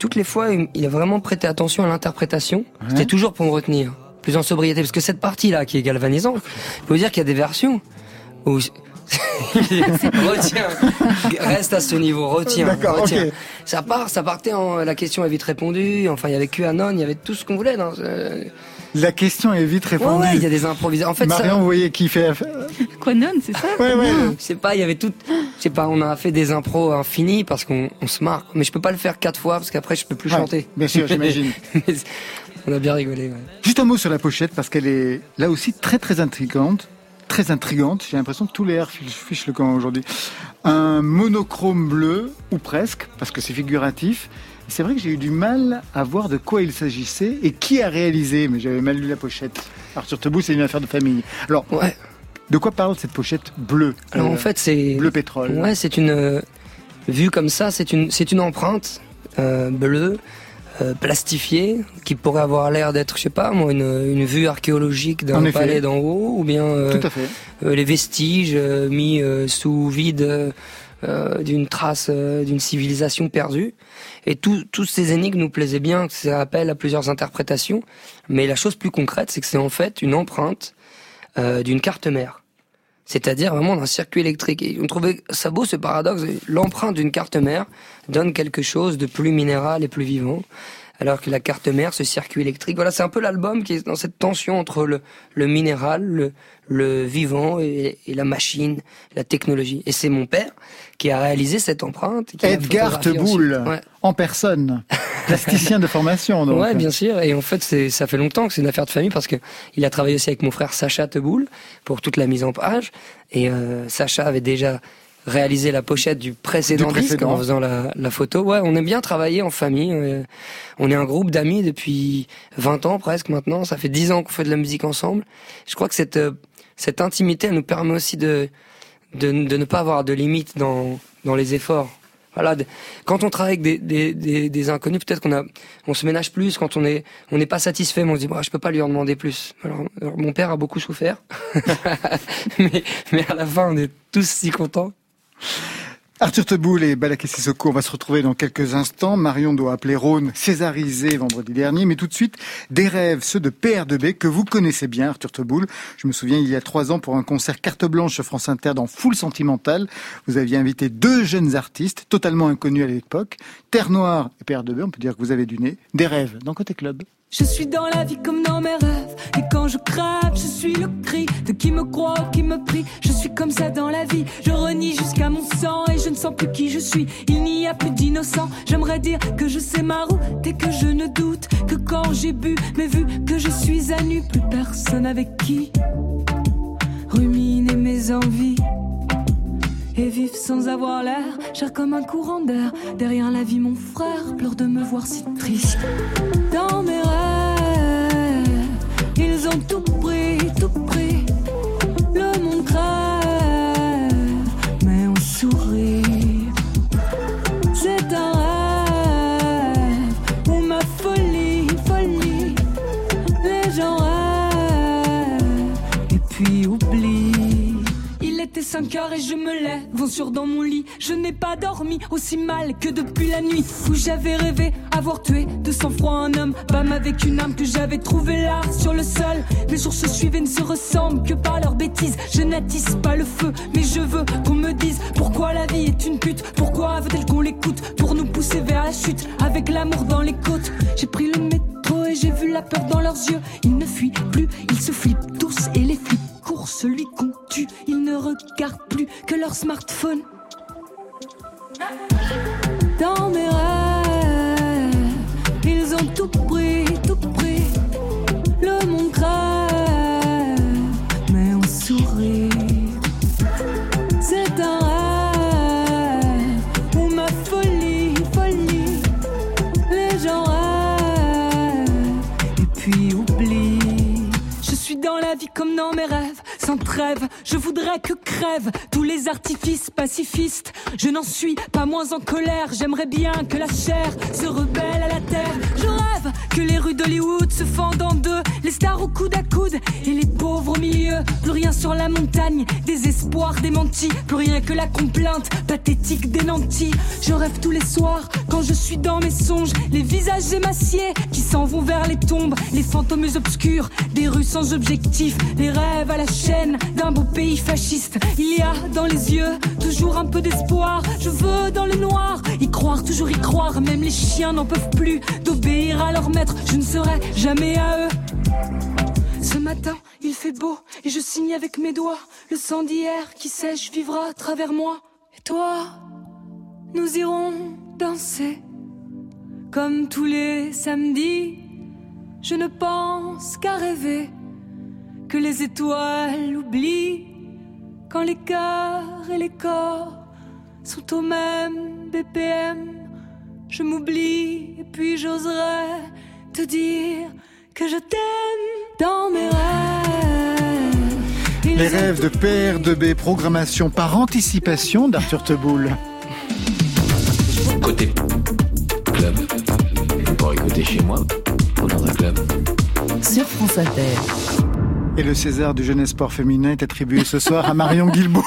toutes les fois, il il a vraiment prêté attention à l'interprétation. C'était toujours pour me retenir, plus en sobriété, parce que cette partie-là qui est galvanisante, il faut dire qu'il y a des versions où retiens, reste à ce niveau, retiens, D'accord, retiens. Ça part, ça partait en la question est vite répondue. Enfin, il y avait QAnon, il y avait tout ce qu'on voulait. Dans, euh, La question est vite répondue. ouais, il y a des improvisations. En fait, ça, Marion, vous voyez qui fait la... Quanon, c'est ça Ouais, ouais. Je sais pas, il y avait tout. Je sais pas, on a fait des impros infinis parce qu'on on se marre. Mais je peux pas le faire quatre fois parce qu'après je peux plus Ouais, chanter. bien sûr, j'imagine. On a bien rigolé. Ouais. Juste un mot sur la pochette, parce qu'elle est là aussi très très intrigante. Très intrigante. J'ai l'impression que tous les airs fichent le camp aujourd'hui. Un monochrome bleu, ou presque, parce que c'est figuratif. C'est vrai que j'ai eu du mal à voir de quoi il s'agissait et qui a réalisé, mais j'avais mal lu la pochette. Arthur Tebou, c'est une affaire de famille. Alors, Ouais. de quoi parle cette pochette bleue Alors Euh, en fait c'est. bleu pétrole? Ouais, c'est une. euh, vue comme ça, c'est une, c'est une empreinte euh, bleue. Euh, plastifiée qui pourrait avoir l'air d'être je sais pas moi une, une vue archéologique d'un palais d'en haut ou bien euh, Tout à fait. euh, les vestiges mis sous vide d'une trace d'une civilisation perdue. Et tout- tous ces énigmes nous plaisaient bien, que ça appelle à plusieurs interprétations. Mais la chose plus concrète, c'est que c'est en fait une empreinte d'une carte mère. C'est-à-dire vraiment d'un circuit électrique. Et on trouvait ça beau ce paradoxe. L'empreinte d'une carte mère donne quelque chose de plus minéral et plus vivant. Alors que la carte mère, ce circuit électrique, voilà, c'est un peu l'album qui est dans cette tension entre le, le minéral, le, le vivant et, la machine, la technologie. Et c'est mon père qui a réalisé cette empreinte. Qui Edgar Teboul, en personne, plasticien de formation. Donc. Ouais, bien sûr. Et en fait, c'est, ça fait longtemps que c'est une affaire de famille parce que il a travaillé aussi avec mon frère Sacha Teboul pour toute la mise en page. Et euh, Sacha avait déjà réalisé la pochette du précédent, disque en faisant la, la, photo. Ouais, on aime bien travailler en famille. On est un groupe d'amis depuis 20 ans presque maintenant. Ça fait 10 ans qu'on fait de la musique ensemble. Je crois que cette euh, cette intimité, elle nous permet aussi de, de, de ne pas avoir de limites dans, dans les efforts. Voilà, quand on travaille avec des, des, des, des inconnus, peut-être qu'on a, on se ménage plus. Quand on est, on n'est pas satisfait, mais on se dit, bon, je peux pas lui en demander plus. Alors, mon père a beaucoup souffert, mais, mais à la fin, on est tous si contents. Arthur Teboul et Balaké Sissoko, on va se retrouver dans quelques instants. Marion doit appeler Rhône césarisé vendredi dernier, mais tout de suite, des rêves, ceux de PR2B que vous connaissez bien, Arthur Teboul. Je me souviens, il y a trois ans, pour un concert carte blanche sur France Inter dans Full Sentimental, vous aviez invité deux jeunes artistes, totalement inconnus à l'époque, Terre Noire et PR2B, on peut dire que vous avez du nez, des rêves dans Côté Club. Je suis dans la vie comme dans mes rêves. Et quand je crève, je suis le cri de qui me croit ou qui me prie. Je suis comme ça dans la vie. Je renie jusqu'à mon sang et je ne sens plus qui je suis. Il n'y a plus d'innocent. J'aimerais dire que je sais ma route et que je ne doute que quand j'ai bu. Mais vu que je suis à nu, plus personne avec qui ruminer mes envies. Et vivre sans avoir l'air, cher comme un courant d'air. Derrière la vie, mon frère pleure de me voir si triste. Dans mes rêves, ils ont tout pris, tout pris. Il était 5 heures et je me lève, sur dans mon lit. Je n'ai pas dormi aussi mal que depuis la nuit où j'avais rêvé avoir tué de sang-froid un homme, bam avec une âme que j'avais trouvé là sur le sol. Les jours se suivent et ne se ressemblent que par leurs bêtises. Je n'attise pas le feu, mais je veux qu'on me dise pourquoi la vie est une pute. Pourquoi veut-elle qu'on l'écoute pour nous pousser vers la chute avec l'amour dans les côtes? J'ai pris le métro et j'ai vu la peur dans leurs yeux. Ils ne fuient plus, ils se flippent tous et les flips courent celui qu'on tue. Ils ne regardent plus que leur smartphone. Dans mes rêves ils ont tout pris, tout pris. Le monde crève, mais on sourit. C'est un rêve, ou ma folie, folie. Les gens rêvent, et puis oublient. Je suis dans la vie comme dans mes rêves Je voudrais que crèvent tous les artifices pacifistes. Je n'en suis pas moins en colère. J'aimerais bien que la chair se rebelle à la terre. Je rêve que les rues d'Hollywood se fendent en deux. Les stars au coude à coude et les pauvres au milieu. Plus rien sur la montagne, désespoir démenti. Plus rien que la complainte pathétique des. Je rêve tous les soirs quand je suis dans mes songes. Les visages émaciés qui s'en vont vers les tombes. Les fantômes obscurs des rues sans objectif. Les rêves à la chair d'un beau pays fasciste. Il y a dans les yeux toujours un peu d'espoir. Je veux dans le noir y croire, toujours y croire. Même les chiens n'en peuvent plus d'obéir à leur maître. Je ne serai jamais à eux. Ce matin, il fait beau et je signe avec mes doigts. Le sang d'hier qui sèche vivra à travers moi. Et toi, nous irons danser comme tous les samedis. Je ne pense qu'à rêver que les étoiles oublient quand les cœurs et les corps sont au même BPM. Je m'oublie et puis j'oserais te dire que je t'aime dans mes rêves. les rêves de père de B, programmation par anticipation d'Arthur Teboul. Côté club, pour écouter chez moi ou dans un club. Sur France Inter. Et le César du jeune espoir féminin est attribué ce soir à Marion Guilbault.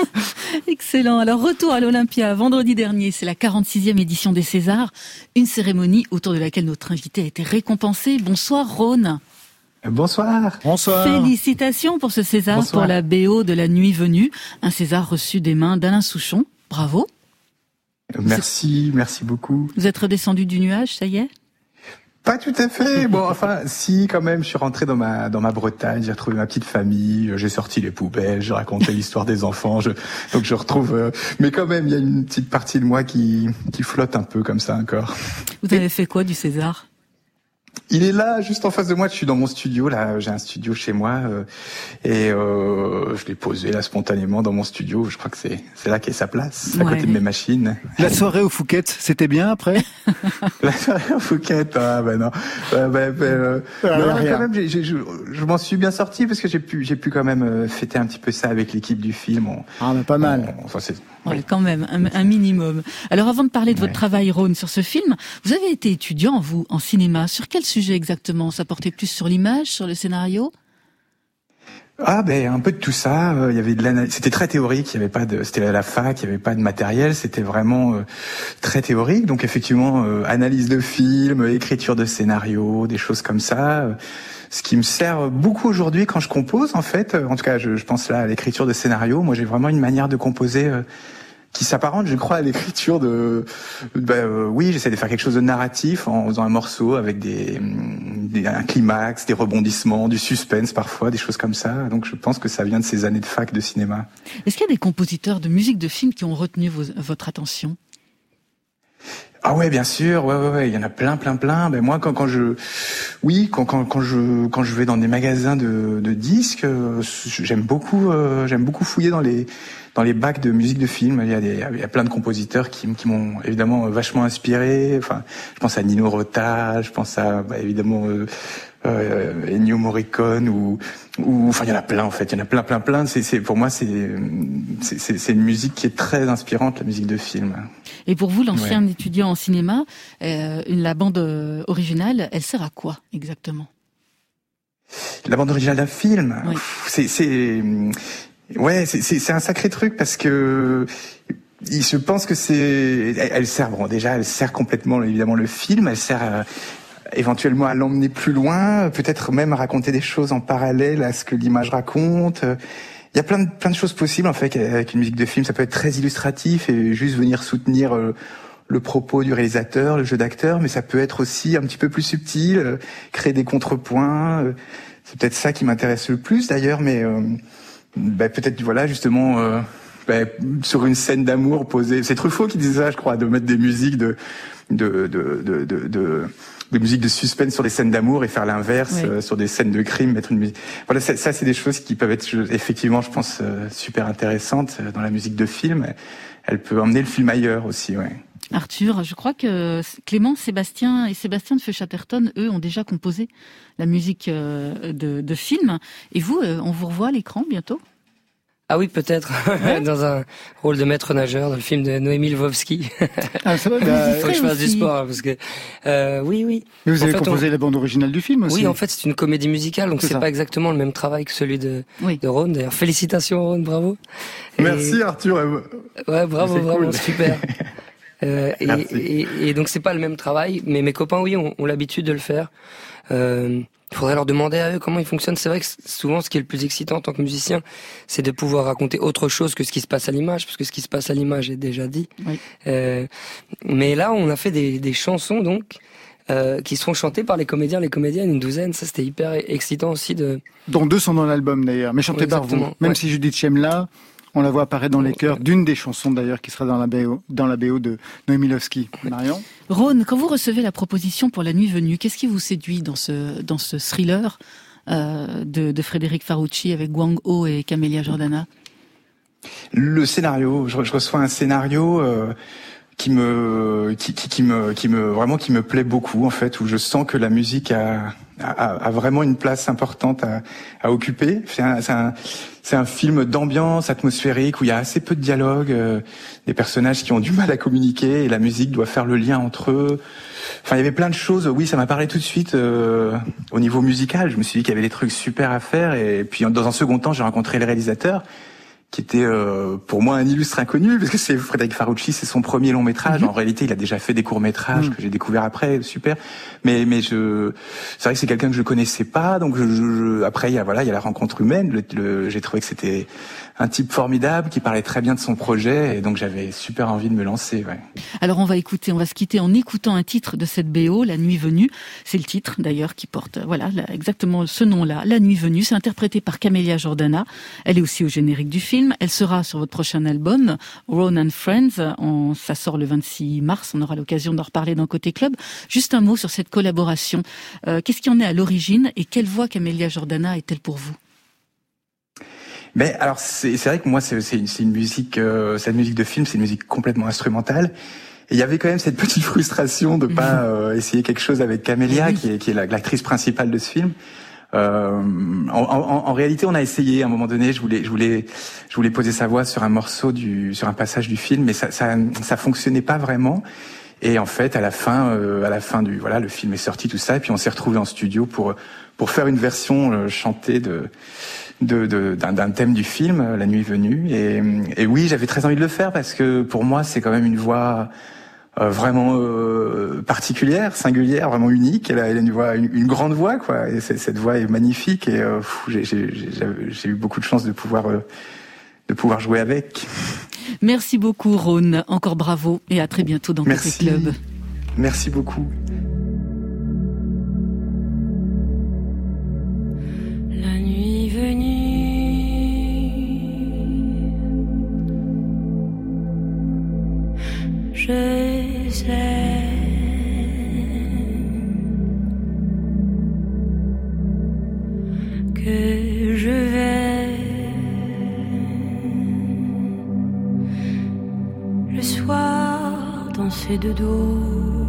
Excellent. Alors, retour à l'Olympia vendredi dernier. C'est la 46e édition des Césars. Une cérémonie autour de laquelle notre invité a été récompensé. Bonsoir, Rhône. Bonsoir. Bonsoir. Félicitations pour ce César, pour la BO de la nuit venue. Un César reçu des mains d'Alain Souchon. Bravo. Merci, merci beaucoup. Vous êtes redescendu du nuage, ça y est? Pas tout à fait. Bon, enfin, si, quand même, je suis rentré dans ma dans ma Bretagne, j'ai retrouvé ma petite famille, j'ai sorti les poubelles, j'ai raconté l'histoire des enfants, je, donc je retrouve. Euh, mais quand même, il y a une petite partie de moi qui qui flotte un peu comme ça encore. Vous avez fait quoi du César? Il est là, juste en face de moi. Je suis dans mon studio. Là, j'ai un studio chez moi euh, et euh, je l'ai posé là spontanément dans mon studio. Je crois que c'est c'est là qu'est sa place, à côté de mes machines. La soirée au Fouquet, c'était bien après? la soirée au Fouquet, ah ben non. bah, bah, euh, non quand même, je, je m'en suis bien sorti parce que j'ai pu j'ai pu quand même euh, fêter un petit peu ça avec l'équipe du film. ah, mais pas mal. enfin, oui. quand même, un, minimum. Alors avant de parler de votre travail, Rhône, sur ce film, vous avez été étudiant, vous, en cinéma. Sur quel sujet exactement? Ça portait plus sur l'image, sur le scénario? Ah ben un peu de tout ça. Euh, il y avait de C'était très théorique. Il y avait pas de. C'était la fac. Il y avait pas de matériel. C'était vraiment euh, très théorique. Donc effectivement, euh, analyse de film, écriture de scénario, des choses comme ça. ce qui me sert beaucoup aujourd'hui quand je compose. En fait, en tout cas, je pense là à l'écriture de scénario. Moi, j'ai vraiment une manière de composer qui s'apparente, je crois, à l'écriture de. Ben, euh, oui, j'essaie de faire quelque chose de narratif en faisant un morceau avec des, des, un climax, des rebondissements, du suspense parfois, des choses comme ça. Donc, je pense que ça vient de ces années de fac de cinéma. Est-ce qu'il y a des compositeurs de musique de film qui ont retenu votre attention? Ah ouais, bien sûr, ouais, ouais, ouais, il y en a plein, plein, plein. Ben moi, quand, quand je, oui, quand, quand, quand je, quand je vais dans des magasins de, de disques, euh, j'aime beaucoup, euh, j'aime beaucoup fouiller dans les, dans les bacs de musique de film, il y a, des, il y a plein de compositeurs qui, qui m'ont évidemment vachement inspiré. Enfin, je pense à Nino Rota, je pense à bah, évidemment euh, euh, Ennio Morricone ou, ou enfin il y en a plein en fait, il y en a plein plein plein. C'est, pour moi c'est, une musique qui est très inspirante, la musique de film. Et pour vous, l'ancien étudiant en cinéma, euh, la bande euh, originale, elle sert à quoi exactement? La bande originale d'un film, oui. c'est, c'est Ouais, c'est un sacré truc parce que je pense que c'est, elle, sert bon déjà, elle sert complètement évidemment le film, elle sert euh, éventuellement à l'emmener plus loin, peut-être même à raconter des choses en parallèle à ce que l'image raconte. Il y a plein de plein de choses possibles en fait avec une musique de film. Ça peut être très illustratif et juste venir soutenir euh, le propos du réalisateur, le jeu d'acteur, mais ça peut être aussi un petit peu plus subtil, euh, créer des contrepoints. C'est peut-être ça qui m'intéresse le plus d'ailleurs, mais ben, peut-être voilà justement euh, ben, sur une scène d'amour posée. C'est Truffaut qui disait ça, je crois, de mettre des musiques de de de de, de, de des musiques de suspense sur des scènes d'amour et faire l'inverse euh, sur des scènes de crime, mettre une musique. Voilà, ça, ça c'est des choses qui peuvent être effectivement, je pense, euh, super intéressantes dans la musique de film. Elle peut emmener le film ailleurs aussi, ouais. Arthur, je crois que Clément, Sébastien et Sébastien de Feu-Chatterton, eux, ont déjà composé la musique euh, de, de film. Et vous, euh, on vous revoit à l'écran bientôt? Ah oui, peut-être dans un rôle de maître nageur dans le film de Noémie Lvovsky. ah, ça va, bah, faut que je fasse du sport parce que euh, oui, oui. Mais vous avez composé la bande originale du film aussi. Oui, en fait, c'est une comédie musicale, donc c'est pas exactement le même travail que celui de de Ron. D'ailleurs, félicitations Ron, bravo. Merci Arthur. Ouais, bravo, bravo, super. Euh, et, et, et, donc c'est pas le même travail, mais mes copains oui ont, ont l'habitude de le faire. Euh, il faudrait leur demander à eux comment ils fonctionnent. C'est vrai que souvent ce qui est le plus excitant en tant que musicien, c'est de pouvoir raconter autre chose que ce qui se passe à l'image, parce que ce qui se passe à l'image est déjà dit. Oui. Euh, mais là, on a fait des, des chansons donc. Euh, qui seront chantées par les comédiens, les comédiennes, une douzaine. Ça, c'était hyper excitant aussi de. Dont deux sont dans l'album d'ailleurs, mais chantés par vous. Même si Judith Chemla, on la voit apparaître dans les chœurs d'une des chansons d'ailleurs qui sera dans la BO, dans la BO de Noémie Marion Rhône, quand vous recevez la proposition pour La Nuit Venue, qu'est-ce qui vous séduit dans ce, dans ce thriller euh, de, de, Frédéric Farucci avec Guang Ho et Camélia Jordana? Le scénario, je, reçois un scénario... Euh, qui me qui, qui, me qui me vraiment qui me plaît beaucoup en fait où je sens que la musique a a, a vraiment une place importante à, à occuper. C'est un c'est un, un, film d'ambiance atmosphérique où il y a assez peu de dialogue euh, des personnages qui ont du mal à communiquer et la musique doit faire le lien entre eux. Enfin il y avait plein de choses. Oui ça m'a parlé tout de suite euh, au niveau musical. Je me suis dit qu'il y avait des trucs super à faire et puis dans un second temps j'ai rencontré le réalisateur qui était euh, pour moi un illustre inconnu parce que c'est Frédéric Farucci, c'est son premier long métrage. Mhm. En réalité, il a déjà fait des courts métrages mhm. que j'ai découvert après, super. Mais mais je, c'est vrai que c'est quelqu'un que je connaissais pas, donc je, après il y a voilà il y a la rencontre humaine. Le, j'ai trouvé que c'était un type formidable qui parlait très bien de son projet et donc j'avais super envie de me lancer. Ouais. Alors on va écouter, on va se quitter en écoutant un titre de cette BO, La Nuit Venue. C'est le titre d'ailleurs qui porte voilà exactement ce nom-là, La Nuit Venue. C'est interprété par Camélia Jordana. Elle est aussi au générique du film. Elle sera sur votre prochain album, Ron and Friends. On, ça sort le 26 mars. On aura l'occasion d'en reparler dans Côté Club. Juste un mot sur cette collaboration. Euh, qu'est-ce qui en est à l'origine et quelle voix Camélia Jordana est-elle pour vous? Mais alors c'est vrai que moi c'est une, une, musique, euh, cette musique de film, c'est une musique complètement instrumentale. Et il y avait quand même cette petite frustration de pas mhm. euh, essayer quelque chose avec Camélia, qui est, qui est l'actrice principale de ce film. Euh, en, en, en, réalité, on a essayé à un moment donné. Je voulais, je voulais, je voulais poser sa voix sur un morceau du, sur un passage du film, mais ça, ça, ça fonctionnait pas vraiment. Et en fait, à la fin, euh, à la fin du, voilà, le film est sorti, tout ça, et puis on s'est retrouvé en studio pour pour faire une version euh, chantée de d'un thème du film, euh, La nuit venue. Et, oui, j'avais très envie de le faire parce que pour moi, c'est quand même une voix euh, vraiment euh, particulière, singulière, vraiment unique. Elle a, une voix, une, grande voix, quoi. Et cette voix est magnifique. Et j'ai eu beaucoup de chance de pouvoir de pouvoir jouer avec. Merci beaucoup, Rhône. Encore bravo et à très bientôt dans Côté Club. Merci beaucoup. je sais danser de dos.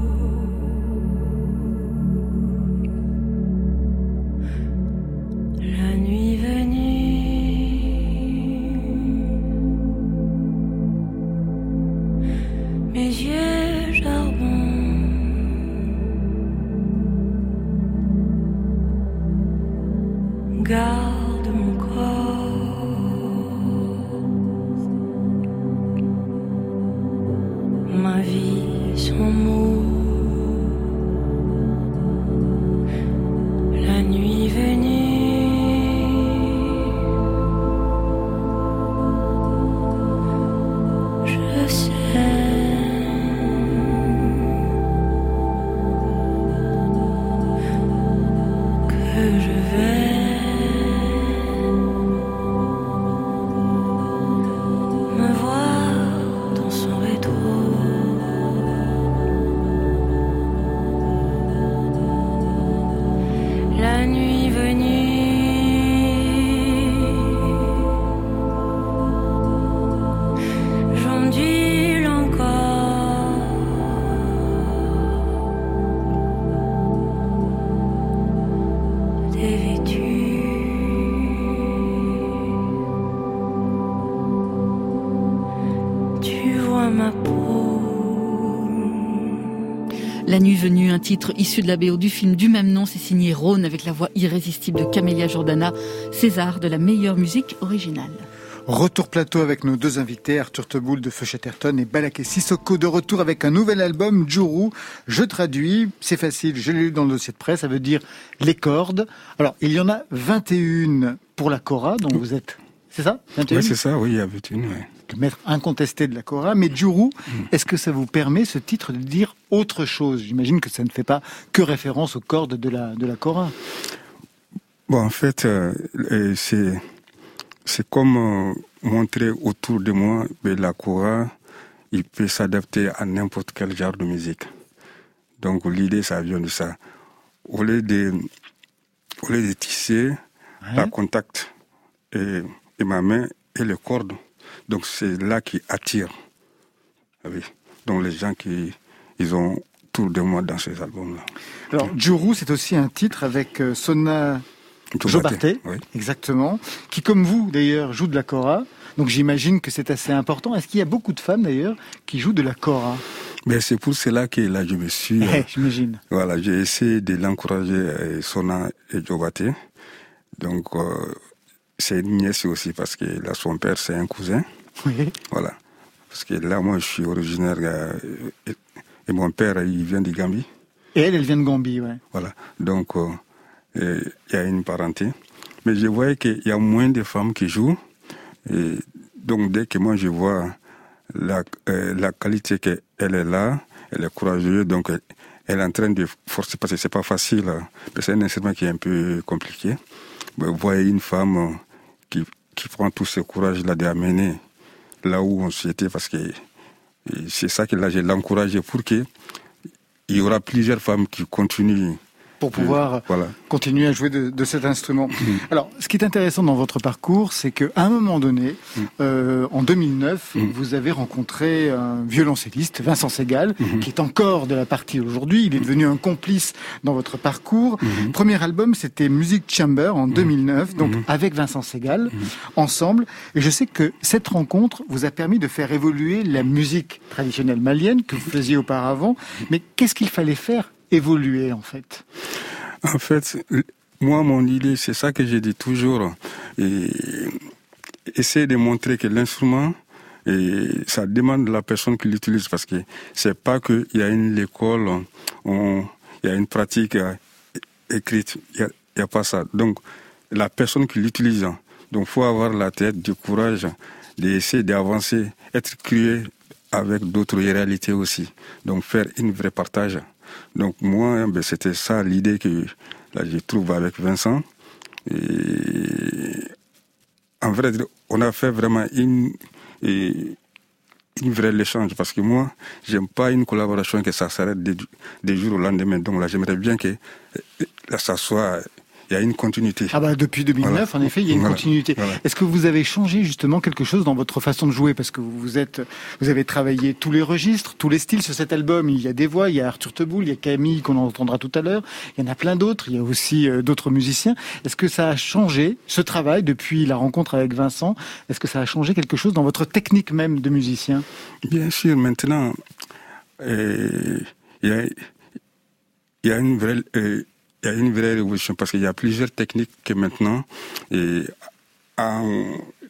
La nuit venue, un titre issu de la BO du film du même nom, c'est signé Rhône avec la voix irrésistible de Camélia Jordana, César de la meilleure musique originale. Retour plateau avec nos deux invités, Arthur Teboul de Feu et Balaké Sissoko de retour avec un nouvel album, Juru. Je traduis, c'est facile, je l'ai lu dans le dossier de presse, ça veut dire les cordes. Alors, il y en a 21 pour la Cora, dont vous êtes, c'est ça? Oui, c'est ça, oui, il y a 21, oui maître incontesté de la Cora. Mais Juru, est-ce que ça vous permet, ce titre, de dire autre chose? J'imagine que ça ne fait pas que référence aux cordes de la, de la Cora. Bon, en fait, euh, c'est, c'est comme euh, montrer autour de moi que la Cora, il peut s'adapter à n'importe quel genre de musique. Donc l'idée, ça vient de ça. Au lieu de, au lieu de tisser, la contact et, et ma main et les cordes, donc c'est là qui attire. Ah oui. Donc les gens qui ils ont tout de moi dans ces albums-là. Alors Juru, c'est aussi un titre avec euh, Sona Jobarté, oui. exactement, qui comme vous d'ailleurs joue de la kora. Donc j'imagine que c'est assez important. Est-ce qu'il y a beaucoup de femmes d'ailleurs qui jouent de la kora? Mais c'est pour cela que là, je me suis. Eh, j'imagine. Voilà, j'ai essayé de l'encourager, euh, Sona et Jobaté. Donc, euh, c'est une nièce aussi parce que là, son père, c'est un cousin. Oui. Voilà. Parce que là, moi, je suis originaire euh, et, mon père, il vient du Gambie. Et elle, elle vient de Gambie, ouais. Voilà. Donc, euh, euh, il y a une parenté. Mais je voyais qu'il y a moins de femmes qui jouent. Et donc, dès que moi, je vois la, euh, la qualité qu'elle est là, elle est courageuse, donc elle, est en train de forcer, parce que c'est pas facile, hein. c'est un instrument qui est un peu compliqué. Mais vous voyez une femme qui, qui prend tout ce courage-là d'amener là où on s'était, parce que c'est ça que là, je pour que il y aura plusieurs femmes qui continuent pour pouvoir voilà. continuer à jouer de, de cet instrument. Alors, ce qui est intéressant dans votre parcours, c'est qu'à un moment donné, euh, en 2009, vous avez rencontré un violoncelliste, Vincent Segal, qui est encore de la partie aujourd'hui. Il est devenu un complice dans votre parcours. Premier album, c'était Music Chamber en 2009, donc avec Vincent Segal, ensemble. Et je sais que cette rencontre vous a permis de faire évoluer la musique traditionnelle malienne que vous faisiez auparavant. Mais qu'est-ce qu'il fallait faire évoluer en fait En fait, moi, mon idée, c'est ça que j'ai dit toujours. Et essayer de montrer que l'instrument, ça demande de la personne qui l'utilise parce que c'est pas qu'il y a une école, il y a une pratique écrite, il n'y a, a pas ça. Donc, la personne qui l'utilise, donc faut avoir la tête, du courage d'essayer d'avancer, être curieux avec d'autres réalités aussi. Donc, faire une vraie partage. Donc moi, ben, c'était ça l'idée que je trouve avec Vincent. En vrai, on a fait vraiment une, une vraie échange parce que moi, j'aime pas une collaboration que ça s'arrête des, des jours au lendemain. Donc là, j'aimerais bien que là, ça soit il y a une continuité. Ah bah depuis 2009, voilà. en effet, il y a une voilà. continuité. Voilà. Est-ce que vous avez changé justement quelque chose dans votre façon de jouer? Parce que vous êtes, vous avez travaillé tous les registres, tous les styles sur cet album. Il y a des voix, il y a Arthur Teboul, il y a Camille qu'on entendra tout à l'heure. Il y en a plein d'autres. Il y a aussi euh, d'autres musiciens. Est-ce que ça a changé ce travail depuis la rencontre avec Vincent? Est-ce que ça a changé quelque chose dans votre technique même de musicien? Bien sûr. Maintenant, euh, il y a, il y a une vraie euh, il y a une vraie révolution parce qu'il y a plusieurs techniques que maintenant, et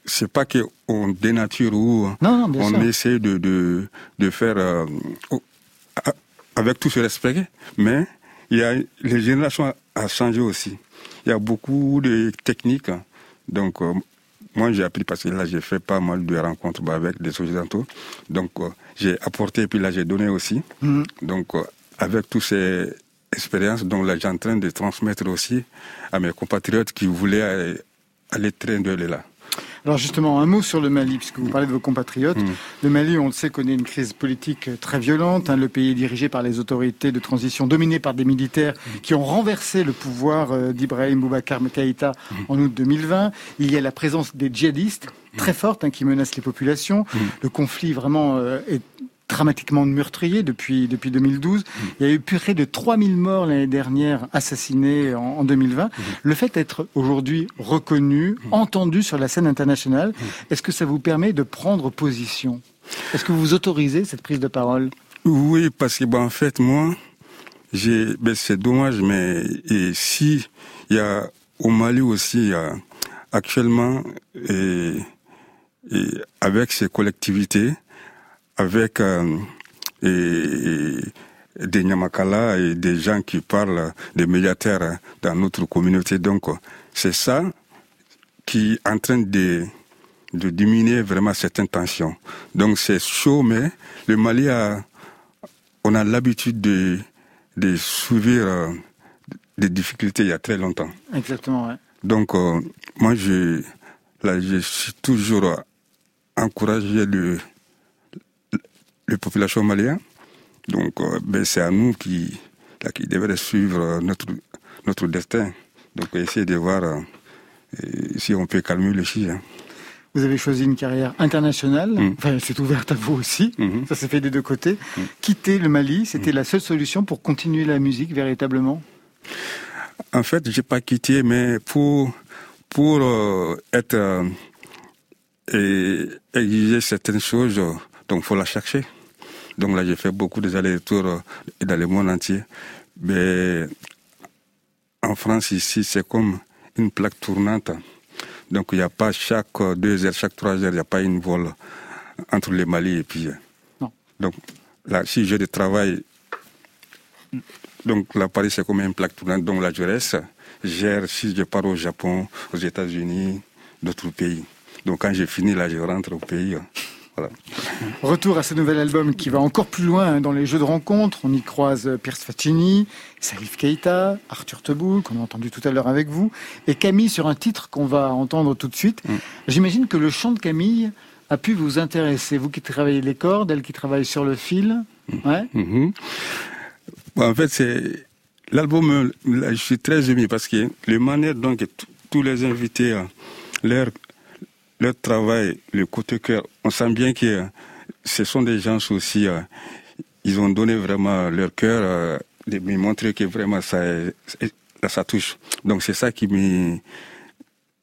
c'est pas qu'on dénature ou non, non, on sûr. essaie de, de, de faire euh, avec tout ce respect, mais il y a, les générations a changé aussi. Il y a beaucoup de techniques, donc euh, moi j'ai appris parce que là j'ai fait pas mal de rencontres avec des occidentaux, donc euh, j'ai apporté puis là j'ai donné aussi, mm. donc avec tous ces expérience, donc là, j'ai en train de transmettre aussi à mes compatriotes qui voulaient aller très de là. Alors justement, un mot sur le Mali, puisque vous parlez de vos compatriotes. Mmh. Le Mali, on le sait, connaît une crise politique très violente. Hein. Le pays est dirigé par les autorités de transition dominées par des militaires mmh. qui ont renversé le pouvoir euh, d'Ibrahim Boubacar Keïta mmh. en août 2020. Il y a la présence des djihadistes très forte hein, qui menacent les populations. Le conflit vraiment euh, est dramatiquement meurtrier depuis, depuis 2012. Mmh. Il y a eu près de 3000 morts l'année dernière assassinés en, en 2020. Mmh. Le fait d'être aujourd'hui reconnu, mmh. entendu sur la scène internationale, est-ce que ça vous permet de prendre position? Est-ce que vous autorisez cette prise de parole? Oui, parce que, ben, en fait, moi, j'ai, ben, c'est dommage, mais et si il y a au Mali aussi, il y a actuellement, et, et avec ces collectivités, avec euh, et, et des Nyamakala et des gens qui parlent des médiateurs dans notre communauté. Donc, c'est ça qui est en train de, de diminuer vraiment certaines tensions. Donc, c'est chaud, mais le Mali a, on a l'habitude de, de subir euh, des difficultés il y a très longtemps. Exactement, ouais. Donc, euh, moi, je, là, je suis toujours encouragé de les populations maliennes. Donc, euh, ben, c'est à nous qui, là, qui devrait suivre notre, notre destin. Donc, essayer de voir euh, si on peut calmer le chien. Hein. Vous avez choisi une carrière internationale, mmh. enfin, c'est ouverte à vous aussi, mmh. ça s'est fait des deux côtés. Mmh. Quitter le Mali, c'était la seule solution pour continuer la musique véritablement? En fait, j'ai pas quitté, mais pour, pour euh, être et exiger certaines choses, donc faut la chercher. Donc là, j'ai fait beaucoup des allers-retours dans le monde entier. Mais en France, ici, c'est comme une plaque tournante. Donc il n'y a pas chaque deux heures, chaque trois heures, il n'y a pas une vol entre le Mali et puis. Non. Donc là, si j'ai de travail, donc là, Paris c'est comme une plaque tournante, donc là je reste, gère si je pars au Japon, aux États-Unis, d'autres pays. Donc quand j'ai fini là, je rentre au pays. Voilà. Retour à ce nouvel album qui va encore plus loin hein, dans les jeux de rencontres. On y croise euh, Pierce Faccini, Salif Keita, Arthur Teboul, qu'on a entendu tout à l'heure avec vous, et Camille sur un titre qu'on va entendre tout de suite. Mm. J'imagine que le chant de Camille a pu vous intéresser. Vous qui travaillez les cordes, elle qui travaille sur le fil. Ouais. Mhm. Bon, en fait, c'est l'album. Je suis très ému parce que le manière dont tous les invités, leur leur travail, le côté cœur, on sent bien que euh, ce sont des gens aussi. euh, ils ont donné vraiment leur cœur, euh, de me montrer que vraiment ça, ça, touche. Donc c'est ça qui me.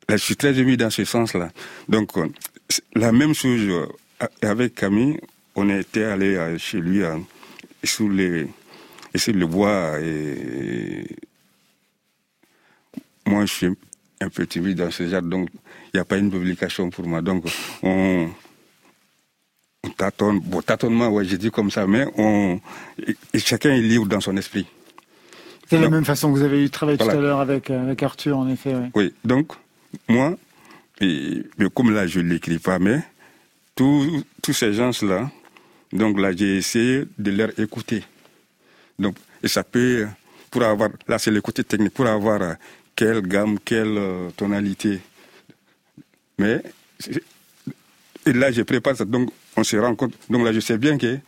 Je suis très ému dans ce sens-là. Donc la même chose avec Camille, on était allé chez lui sous les et sur le bois et moi je suis un peu timide dans ce genre donc n'y a pas une publication pour moi donc on, on tâtonne bon tâtonnement ouais j'ai dit comme ça mais on et, chacun est libre dans son esprit C'est la même façon que vous avez eu travaillé tout Voilà. à l'heure avec, euh, avec Arthur, en effet. oui donc moi et, mais comme là je ne l'écris pas mais tous ces gens là donc là j'ai essayé de leur écouter Donc, et ça peut, pour avoir, là c'est le côté technique, pour avoir euh, quelle gamme, quelle euh, tonalité. Mais, et là je prépare ça, donc on se rend compte, donc là je sais bien que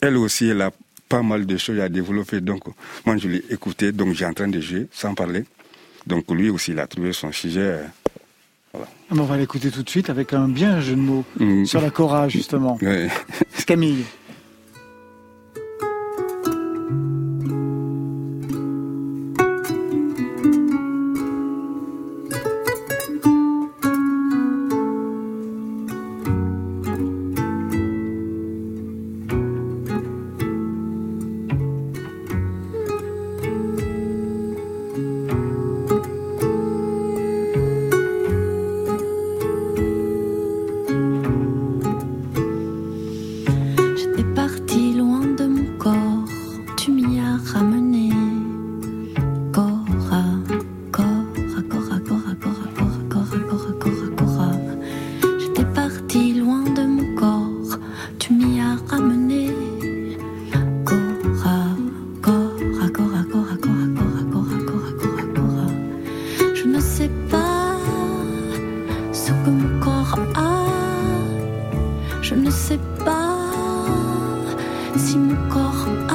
elle, aussi, elle a pas mal de choses à développer, donc moi je l'ai écouté, donc j'ai en train de jouer sans parler. Donc lui aussi, il a trouvé son sujet. euh, Ah ben, On va l'écouter tout de suite avec un bien jeu de mots Mm. sur la Cora, justement. ouais. Camille. 很。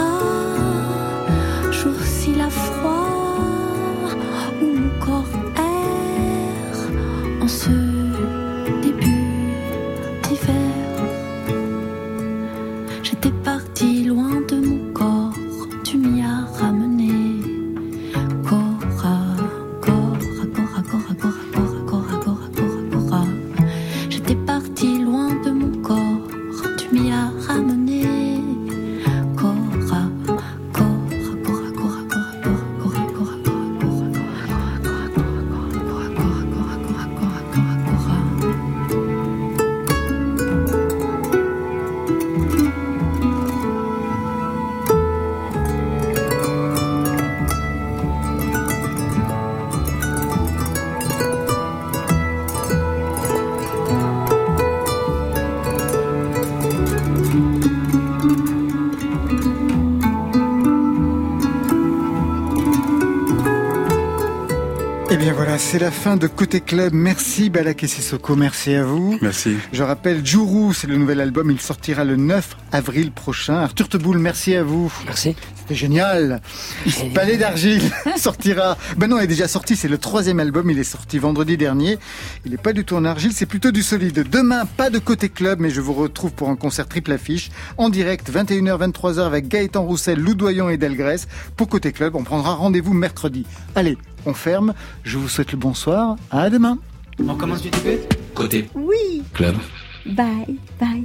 C'est la fin de Côté Club. Merci Balak Sissoko, merci à vous. Merci. Je rappelle, Jourou, c'est le nouvel album, il sortira le 9 avril prochain. Arthur Teboul, merci à vous. Merci. C'était génial. Palais d'argile sortira. Ben non, il est déjà sorti, c'est le troisième album, il est sorti vendredi dernier. Il n'est pas du tout en argile, c'est plutôt du solide. Demain, pas de Côté Club, mais je vous retrouve pour un concert triple affiche en direct, 21h, 23h avec Gaëtan Roussel, Loudoyon et Delgrès. Pour Côté Club, on prendra rendez-vous mercredi. Allez, on ferme. Je vous souhaite le bonsoir. À demain. On commence du début? Côté Oui, club. bye, bye.